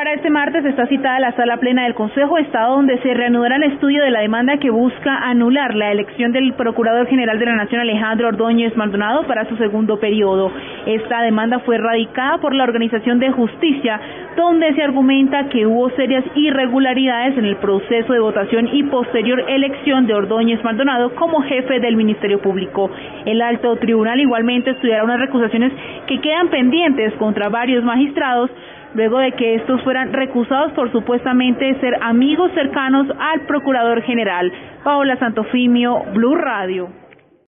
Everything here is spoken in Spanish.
Para este martes está citada la sala plena del Consejo de Estado donde se reanudará el estudio de la demanda que busca anular la elección del Procurador General de la Nación Alejandro Ordóñez Maldonado para su segundo periodo. Esta demanda fue radicada por la Organización de Justicia donde se argumenta que hubo serias irregularidades en el proceso de votación y posterior elección de Ordóñez Maldonado como jefe del Ministerio Público. El alto tribunal igualmente estudiará unas recusaciones que quedan pendientes contra varios magistrados luego de que estos fueran recusados por supuestamente ser amigos cercanos al Procurador General. Paola Santofimio, Blue Radio.